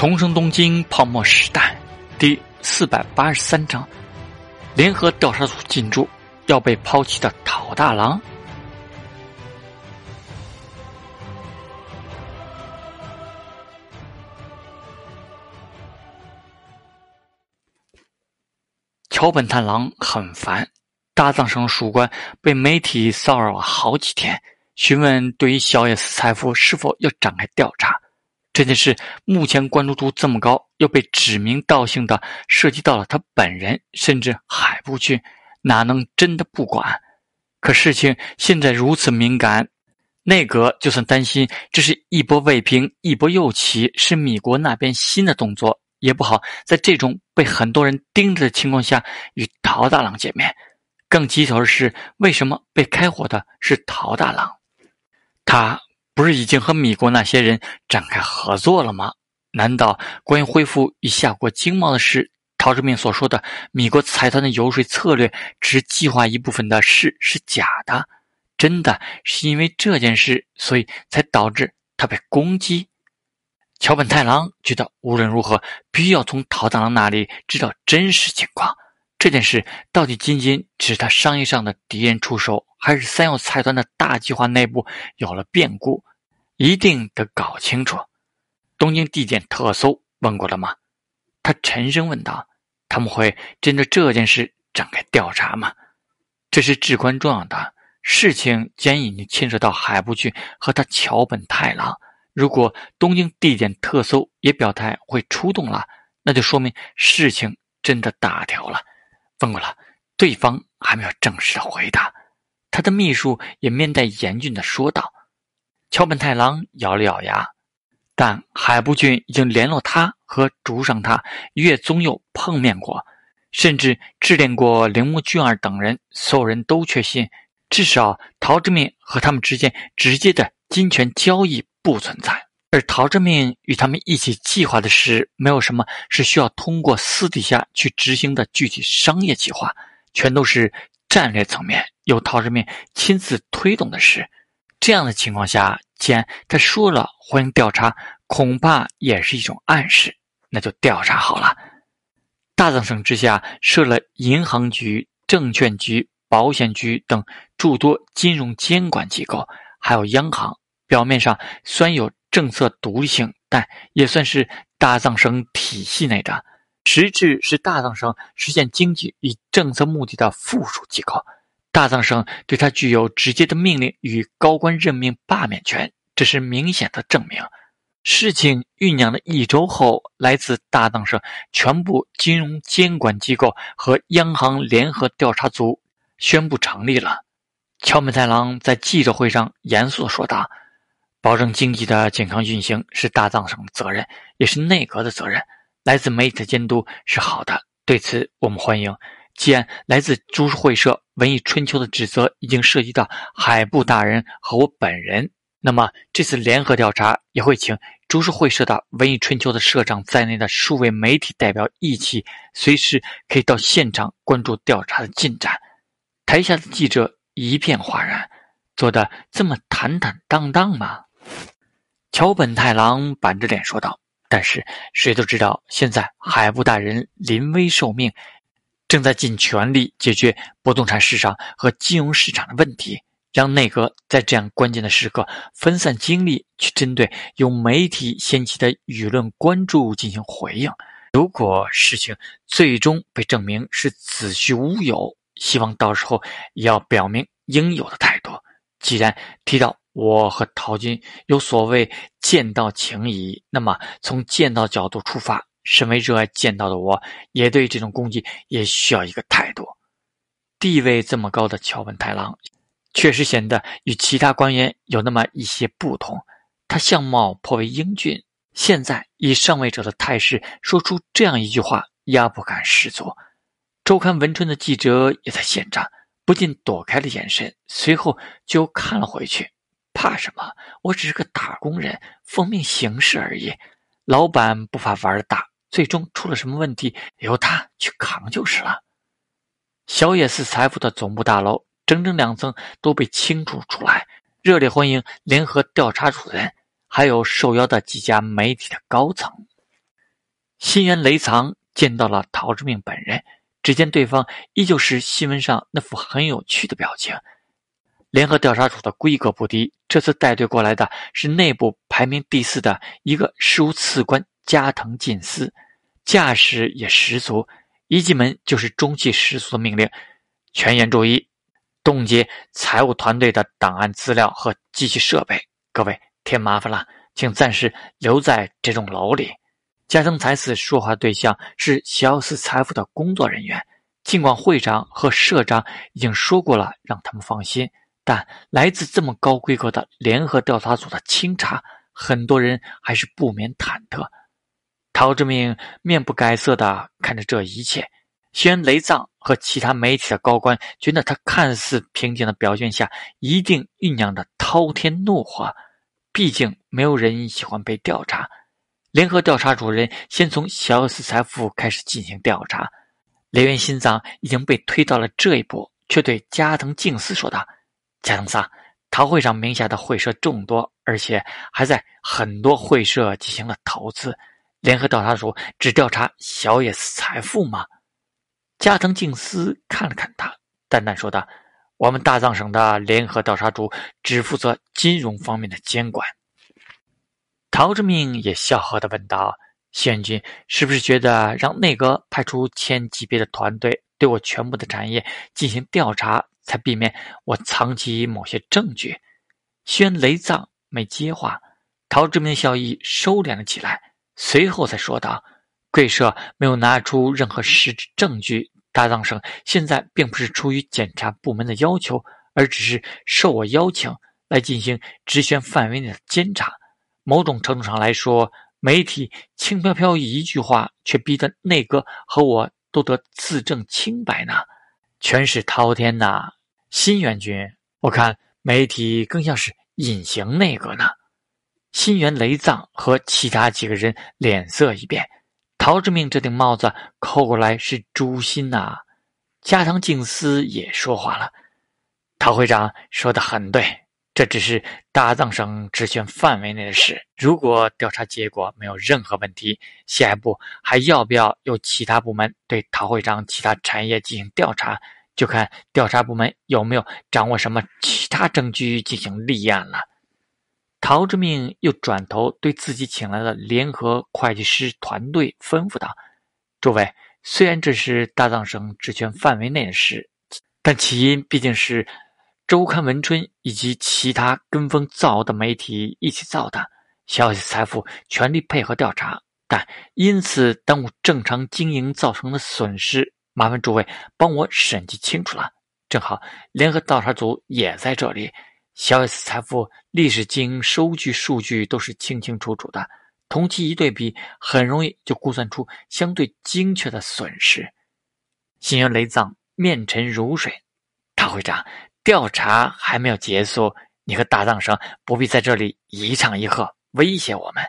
重生东京泡沫时代第四百八十三章：联合调查组进驻，要被抛弃的陶大郎。桥本太郎很烦，大藏省属官被媒体骚扰了好几天，询问对于小野寺财富是否要展开调查。这件事目前关注度这么高，又被指名道姓的涉及到了他本人，甚至海部俊，哪能真的不管？可事情现在如此敏感，内阁就算担心这是一波未平一波又起，是米国那边新的动作，也不好在这种被很多人盯着的情况下与陶大郎见面。更棘手的是，为什么被开火的是陶大郎？他。不是已经和米国那些人展开合作了吗？难道关于恢复与夏国经贸的事，陶志明所说的米国财团的游说策略只计划一部分的事是假的？真的是因为这件事，所以才导致他被攻击？桥本太郎觉得无论如何，必须要从陶大郎那里知道真实情况。这件事到底仅仅只是他商业上的敌人出手，还是三耀财团的大计划内部有了变故？一定得搞清楚。东京地检特搜问过了吗？他沉声问道：“他们会针对这件事展开调查吗？”这是至关重要的事情，既然已经牵涉到海部俊和他桥本太郎，如果东京地检特搜也表态会出动了，那就说明事情真的大条了。问过了，对方还没有正式的回答。他的秘书也面带严峻的说道：“桥本太郎咬了咬牙，但海部俊已经联络他和竹上他月宗佑碰面过，甚至致电过铃木俊二等人。所有人都确信，至少陶之命和他们之间直接的金钱交易不存在。而陶之命与他们一起计划的事，没有什么是需要通过私底下去执行的具体商业计划，全都是战略层面由陶之命亲自推动的事。这样的情况下，既然他说了欢迎调查，恐怕也是一种暗示。那就调查好了。大藏省之下设了银行局、证券局、保险局等诸多金融监管机构，还有央行。表面上虽然有政策独立性，但也算是大藏省体系内的，实质是大藏省实现经济与政策目的的附属机构。大藏省对他具有直接的命令与高官任命罢免权，这是明显的证明。事情酝酿了一周后，来自大藏省全部金融监管机构和央行联合调查组宣布成立了。桥本太郎在记者会上严肃地说道。保证经济的健康运行是大藏省的责任，也是内阁的责任。来自媒体的监督是好的，对此我们欢迎。既然来自株式会社《文艺春秋》的指责已经涉及到海部大人和我本人，那么这次联合调查也会请株式会社的《文艺春秋》的社长在内的数位媒体代表一起，随时可以到现场关注调查的进展。台下的记者一片哗然，做的这么坦坦荡荡吗？桥本太郎板着脸说道：“但是谁都知道，现在海部大人临危受命，正在尽全力解决不动产市场和金融市场的问题，让内阁在这样关键的时刻分散精力去针对由媒体掀起的舆论关注进行回应。如果事情最终被证明是子虚乌有，希望到时候也要表明应有的态度。既然提到。”我和陶金有所谓剑道情谊，那么从剑道角度出发，身为热爱剑道的我，也对这种攻击也需要一个态度。地位这么高的桥本太郎，确实显得与其他官员有那么一些不同。他相貌颇为英俊，现在以上位者的态势说出这样一句话，压迫感十足。周刊文春的记者也在现场，不禁躲开了眼神，随后就看了回去。怕什么？我只是个打工人，奉命行事而已。老板不怕玩的大，最终出了什么问题，由他去扛就是了。小野寺财富的总部大楼，整整两层都被清除出来，热烈欢迎联合调查组的人，还有受邀的几家媒体的高层。新垣雷藏见到了陶之命本人，只见对方依旧是新闻上那副很有趣的表情。联合调查组的规格不低，这次带队过来的是内部排名第四的一个事务次官加藤进司，架势也十足。一进门就是中气十足的命令：全员注意，冻结财务团队的档案资料和机器设备。各位添麻烦了，请暂时留在这栋楼里。加藤才子说话对象是小四财富的工作人员，尽管会长和社长已经说过了，让他们放心。但来自这么高规格的联合调查组的清查，很多人还是不免忐忑。陶志明面不改色地看着这一切，虽然雷藏和其他媒体的高官觉得他看似平静的表现下，一定酝酿着滔天怒火。毕竟没有人喜欢被调查。联合调查主任先从小斯财富开始进行调查，雷元心脏已经被推到了这一步，却对加藤敬司说道。加藤萨，陶会上名下的会社众多，而且还在很多会社进行了投资。联合调查组只调查小野寺财富吗？加藤静司看了看他，淡淡说道：“我们大藏省的联合调查组只负责金融方面的监管。”陶之命也笑呵的问道：“县君是不是觉得让内阁派出千级别的团队对我全部的产业进行调查？”才避免我藏起某些证据。宣雷藏没接话，陶志明笑意收敛了起来，随后才说道：“贵社没有拿出任何实质证据。大藏省现在并不是出于检察部门的要求，而只是受我邀请来进行职权范围内的监察。某种程度上来说，媒体轻飘飘一句话，却逼得内阁和我都得自证清白呢。”权势滔天呐，新元君，我看媒体更像是隐形内阁呢。新元雷藏和其他几个人脸色一变，陶之命这顶帽子扣过来是诛心呐。加藤静司也说话了，陶会长说的很对。这只是大藏省职权范围内的事。如果调查结果没有任何问题，下一步还要不要由其他部门对陶会长其他产业进行调查，就看调查部门有没有掌握什么其他证据进行立案了。陶之命又转头对自己请来的联合会计师团队吩咐道：“诸位，虽然这是大藏省职权范围内的事，但起因毕竟是……”周刊文春以及其他跟风造谣的媒体一起造的，消息财富全力配合调查，但因此耽误正常经营造成的损失，麻烦诸位帮我审计清楚了。正好联合调查组也在这里，小 S 财富历史经营收据数据都是清清楚楚的，同期一对比，很容易就估算出相对精确的损失。新源雷藏面沉如水，大会长。调查还没有结束，你和大藏生不必在这里一唱一和威胁我们。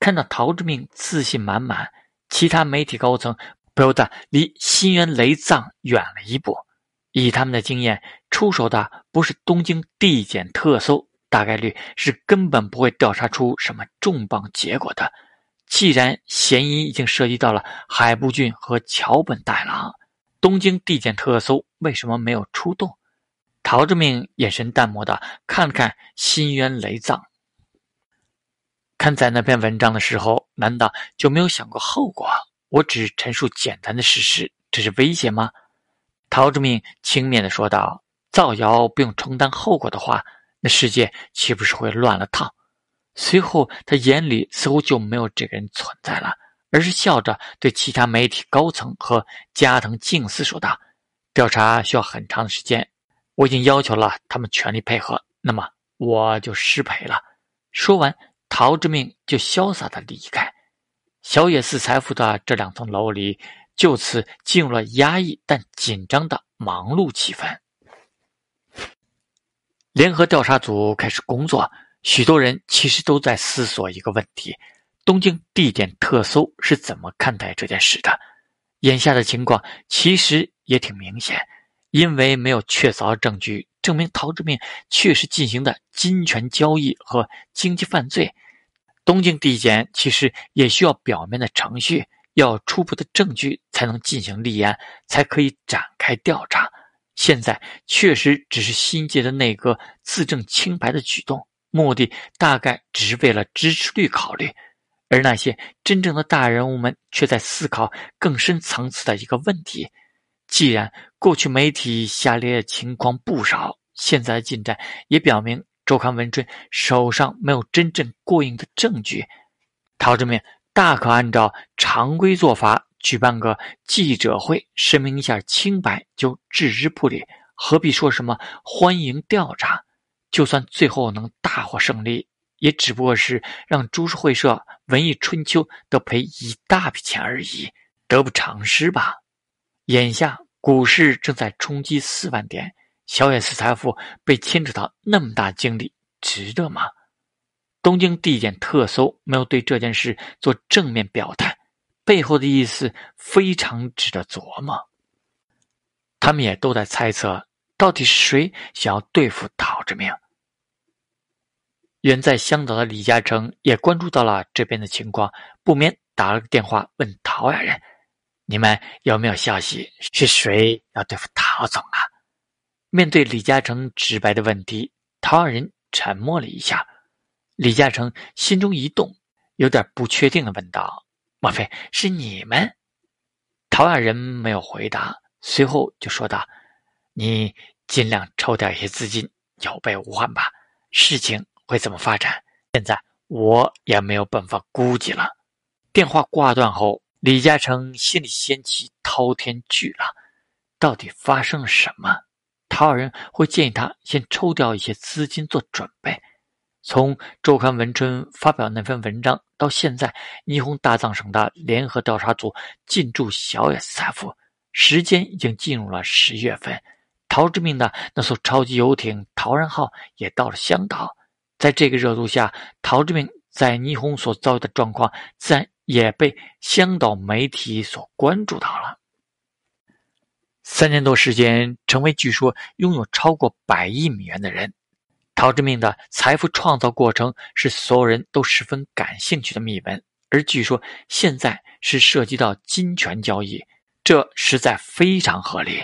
看到陶之命自信满满，其他媒体高层不由得离新源雷藏远了一步。以他们的经验，出手的不是东京地检特搜，大概率是根本不会调查出什么重磅结果的。既然嫌疑已经涉及到了海部俊和桥本大郎，东京地检特搜为什么没有出动？陶志明眼神淡漠的看了看新渊雷藏，看在那篇文章的时候，难道就没有想过后果？我只陈述简单的事实，这是威胁吗？陶志明轻蔑的说道：“造谣不用承担后果的话，那世界岂不是会乱了套？”随后，他眼里似乎就没有这个人存在了，而是笑着对其他媒体高层和加藤静司说道：“调查需要很长的时间。”我已经要求了他们全力配合，那么我就失陪了。说完，陶之命就潇洒的离开。小野寺财富的这两层楼里就此进入了压抑但紧张的忙碌气氛。联合调查组开始工作，许多人其实都在思索一个问题：东京地点特搜是怎么看待这件事的？眼下的情况其实也挺明显。因为没有确凿证据证明陶志明确实进行的金权交易和经济犯罪，东京地检其实也需要表面的程序，要初步的证据才能进行立案，才可以展开调查。现在确实只是新界的内阁自证清白的举动，目的大概只是为了支持率考虑，而那些真正的大人物们却在思考更深层次的一个问题：既然过去媒体下列情况不少，现在的进展也表明周刊文春手上没有真正过硬的证据，陶志明大可按照常规做法。举办个记者会，声明一下清白，就置之不理，何必说什么欢迎调查？就算最后能大获胜利，也只不过是让株式会社《文艺春秋》得赔一大笔钱而已，得不偿失吧？眼下股市正在冲击四万点，小野寺财富被牵扯到那么大精力，值得吗？东京地检特搜没有对这件事做正面表态。背后的意思非常值得琢磨。他们也都在猜测，到底是谁想要对付陶志明。远在香岛的李嘉诚也关注到了这边的情况，不免打了个电话问陶雅人：“你们有没有消息？是谁要对付陶总啊？”面对李嘉诚直白的问题，陶雅人沉默了一下。李嘉诚心中一动，有点不确定的问道。莫非是你们？陶雅人没有回答，随后就说道：“你尽量抽调一些资金，有备无患吧。事情会怎么发展，现在我也没有办法估计了。”电话挂断后，李嘉诚心里掀起滔天巨浪。到底发生了什么？陶雅人会建议他先抽调一些资金做准备。从周刊文春发表那篇文章到现在，霓虹大藏省的联合调查组进驻小野寺财富，时间已经进入了十月份。陶志明的那艘超级游艇“陶然号”也到了香岛。在这个热度下，陶志明在霓虹所遭遇的状况，自然也被香岛媒体所关注到了。三年多时间，成为据说拥有超过百亿美元的人。陶志明的财富创造过程是所有人都十分感兴趣的秘闻，而据说现在是涉及到金权交易，这实在非常合理。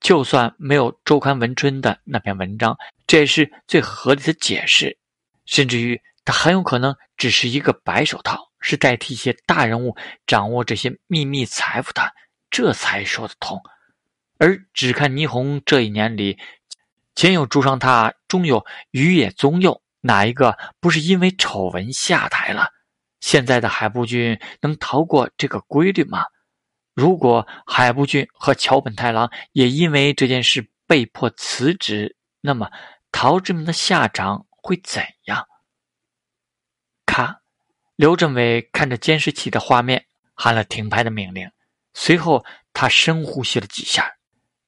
就算没有周刊文春的那篇文章，这也是最合理的解释。甚至于，他很有可能只是一个白手套，是代替一些大人物掌握这些秘密财富的，这才说得通。而只看霓虹这一年里。前有朱尚泰，中有鱼野宗佑，哪一个不是因为丑闻下台了？现在的海部俊能逃过这个规律吗？如果海部俊和桥本太郎也因为这件事被迫辞职，那么陶志明的下场会怎样？咔，刘政委看着监视器的画面，喊了停拍的命令。随后，他深呼吸了几下。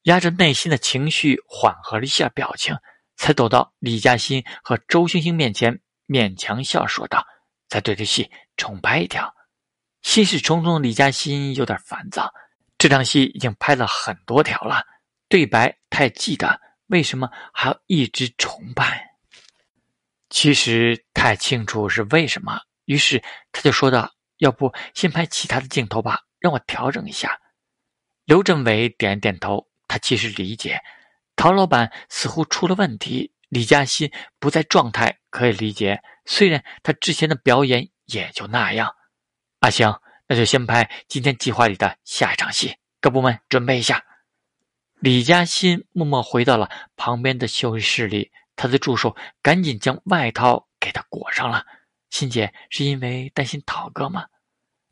压着内心的情绪，缓和了一下表情，才走到李嘉欣和周星星面前，勉强笑说道：“再对对戏，重拍一条。”心事重重的李嘉欣有点烦躁，这场戏已经拍了很多条了，对白太记得，为什么还要一直重拍？其实太清楚是为什么，于是他就说道：“要不先拍其他的镜头吧，让我调整一下。”刘振伟点点头。他其实理解，陶老板似乎出了问题，李嘉欣不在状态，可以理解。虽然他之前的表演也就那样。阿香，那就先拍今天计划里的下一场戏，各部门准备一下。李嘉欣默默回到了旁边的休息室里，他的助手赶紧将外套给他裹上了。欣姐是因为担心陶哥吗？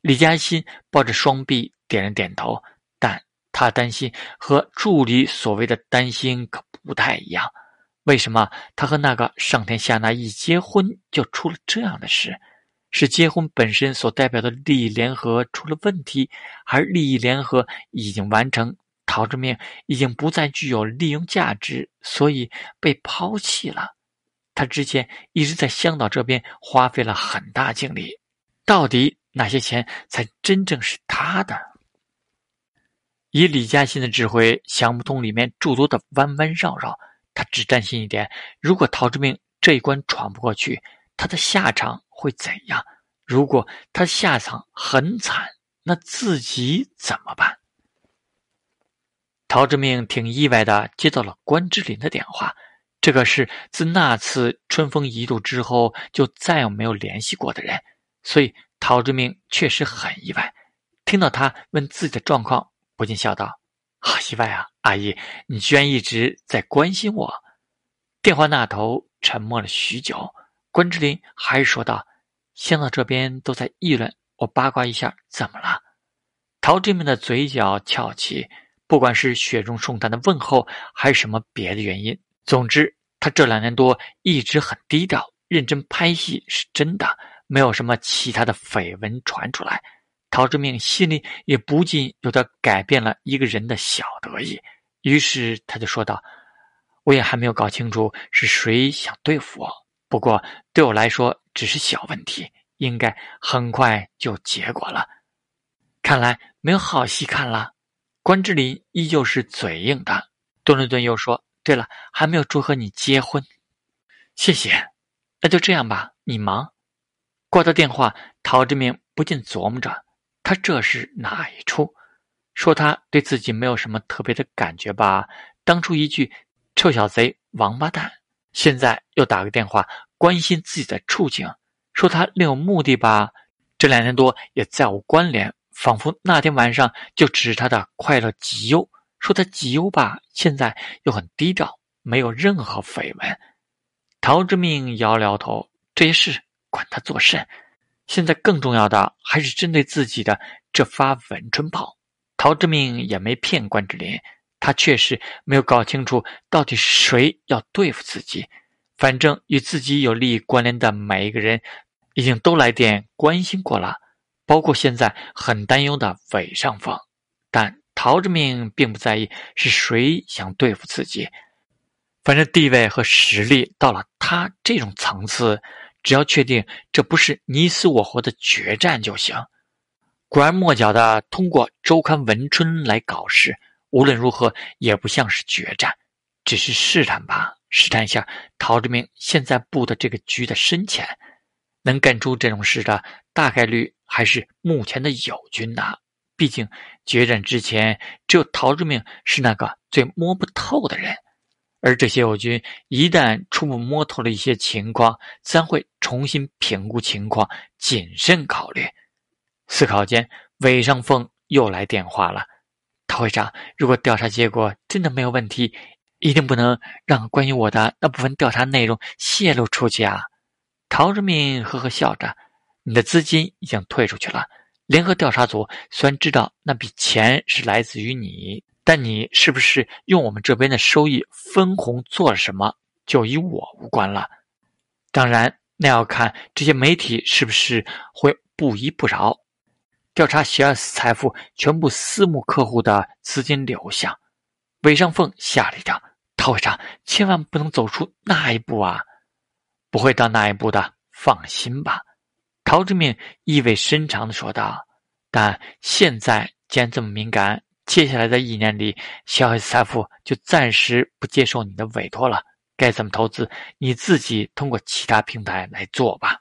李嘉欣抱着双臂点了点头。但他担心和助理所谓的担心可不太一样。为什么他和那个上天下那一结婚就出了这样的事？是结婚本身所代表的利益联合出了问题，还是利益联合已经完成？陶志明已经不再具有利用价值，所以被抛弃了。他之前一直在香岛这边花费了很大精力，到底哪些钱才真正是他的？以李嘉欣的智慧，想不通里面诸多的弯弯绕绕。他只担心一点：如果陶志明这一关闯不过去，他的下场会怎样？如果他下场很惨，那自己怎么办？陶志明挺意外的接到了关之琳的电话，这个是自那次春风一度之后就再也没有联系过的人，所以陶志明确实很意外。听到他问自己的状况，不禁笑道：“好意外啊，阿姨，你居然一直在关心我。”电话那头沉默了许久，关之琳还是说道：“现在这边都在议论，我八卦一下，怎么了？”陶志明的嘴角翘起。不管是雪中送炭的问候，还是什么别的原因，总之他这两年多一直很低调，认真拍戏是真的，没有什么其他的绯闻传出来。陶志明心里也不禁有点改变了一个人的小得意，于是他就说道：“我也还没有搞清楚是谁想对付我，不过对我来说只是小问题，应该很快就结果了。看来没有好戏看了。”关之琳依旧是嘴硬的，顿了顿又说：“对了，还没有祝贺你结婚，谢谢。那就这样吧，你忙。”挂掉电话，陶志明不禁琢磨着，他这是哪一出？说他对自己没有什么特别的感觉吧？当初一句“臭小贼、王八蛋”，现在又打个电话关心自己的处境，说他另有目的吧？这两年多也再无关联。仿佛那天晚上就只是他的快乐极优，说他极优吧，现在又很低调，没有任何绯闻。陶之命摇了摇头，这些事管他做甚？现在更重要的还是针对自己的这发文春炮。陶之命也没骗关之琳，他确实没有搞清楚到底谁要对付自己。反正与自己有利益关联的每一个人，已经都来电关心过了。包括现在很担忧的韦尚峰，但陶志明并不在意是谁想对付自己，反正地位和实力到了他这种层次，只要确定这不是你死我活的决战就行。拐弯抹角的通过周刊文春来搞事，无论如何也不像是决战，只是试探吧，试探一下陶志明现在布的这个局的深浅。能干出这种事的，大概率还是目前的友军呐。毕竟决战之前，只有陶志明是那个最摸不透的人，而这些友军一旦初步摸透了一些情况，自然会重新评估情况，谨慎考虑。思考间，韦尚凤又来电话了：“陶会长，如果调查结果真的没有问题，一定不能让关于我的那部分调查内容泄露出去啊！”陶志明呵呵笑着：“你的资金已经退出去了。联合调查组虽然知道那笔钱是来自于你，但你是不是用我们这边的收益分红做了什么，就与我无关了。当然，那要看这些媒体是不是会不依不饶，调查喜尔斯财富全部私募客户的资金流向。”韦尚凤吓了一跳：“陶会长，千万不能走出那一步啊！”不会到那一步的，放心吧。”陶志明意味深长的说道。“但现在既然这么敏感，接下来的一年里，小 S 财富就暂时不接受你的委托了。该怎么投资，你自己通过其他平台来做吧。”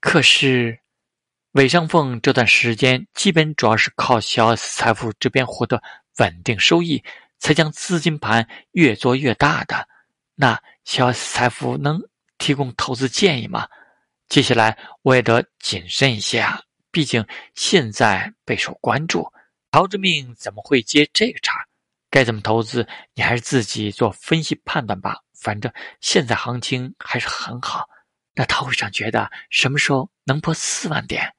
可是，韦尚凤这段时间基本主要是靠小 S 财富这边获得稳定收益，才将资金盘越做越大的。那小 S 财富能？提供投资建议吗？接下来我也得谨慎一些啊，毕竟现在备受关注。陶志明怎么会接这个茬？该怎么投资，你还是自己做分析判断吧。反正现在行情还是很好。那陶会长觉得什么时候能破四万点？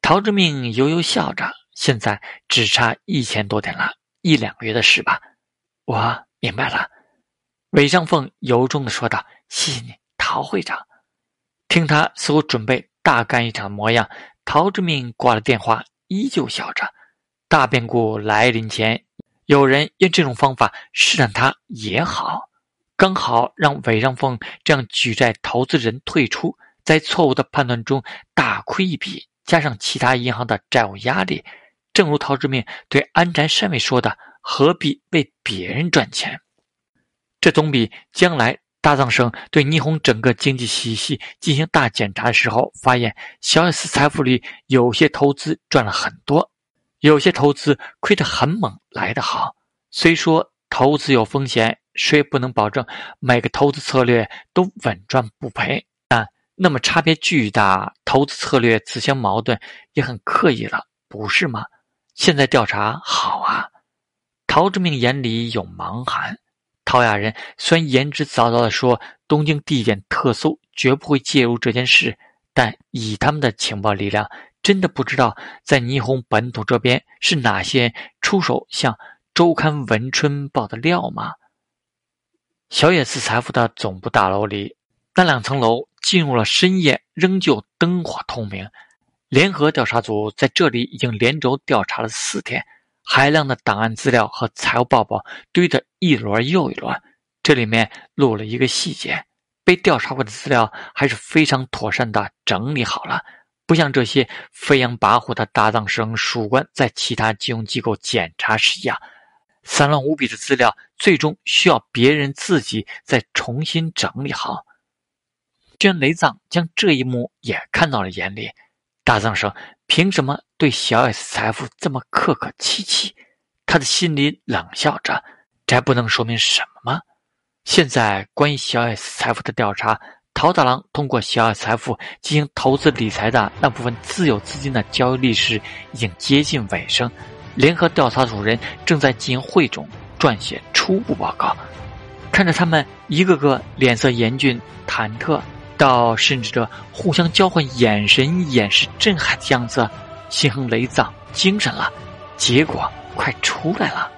陶志明悠悠笑着，现在只差一千多点了，一两个月的事吧。我明白了。韦尚凤由衷的说道：“谢谢你。”陶会长，听他似乎准备大干一场模样，陶志明挂了电话，依旧笑着。大变故来临前，有人用这种方法试探他也好，刚好让韦尚凤这样举债投资人退出，在错误的判断中大亏一笔，加上其他银行的债务压力，正如陶志明对安宅善美说的：“何必为别人赚钱？这总比将来。”大藏省对霓虹整个经济体系进行大检查的时候，发现小 S 财富里有些投资赚了很多，有些投资亏得很猛，来得好。虽说投资有风险，谁也不能保证每个投资策略都稳赚不赔，但那么差别巨大，投资策略自相矛盾，也很刻意了，不是吗？现在调查好啊，陶志明眼里有芒寒。陶雅人虽然言之凿凿地说东京地检特搜绝不会介入这件事，但以他们的情报力量，真的不知道在霓虹本土这边是哪些出手向周刊文春报的料吗？小野寺财富的总部大楼里，那两层楼进入了深夜，仍旧灯火通明。联合调查组在这里已经连轴调查了四天。海量的档案资料和财务报表堆得一摞又一摞，这里面漏了一个细节：被调查过的资料还是非常妥善的整理好了，不像这些飞扬跋扈的大藏生属官在其他金融机构检查时一样，散乱无比的资料最终需要别人自己再重新整理好。居然雷藏将这一幕也看到了眼里，大藏生。凭什么对小 S 财富这么客客气气？他的心里冷笑着，这还不能说明什么吗？现在关于小 S 财富的调查，陶大郎通过小 S 财富进行投资理财的那部分自有资金的交易历史已经接近尾声，联合调查组人正在进行汇总、撰写初步报告。看着他们一个个脸色严峻、忐忑。到甚至这互相交换眼神、掩饰震撼的样子，心横雷藏精神了，结果快出来了。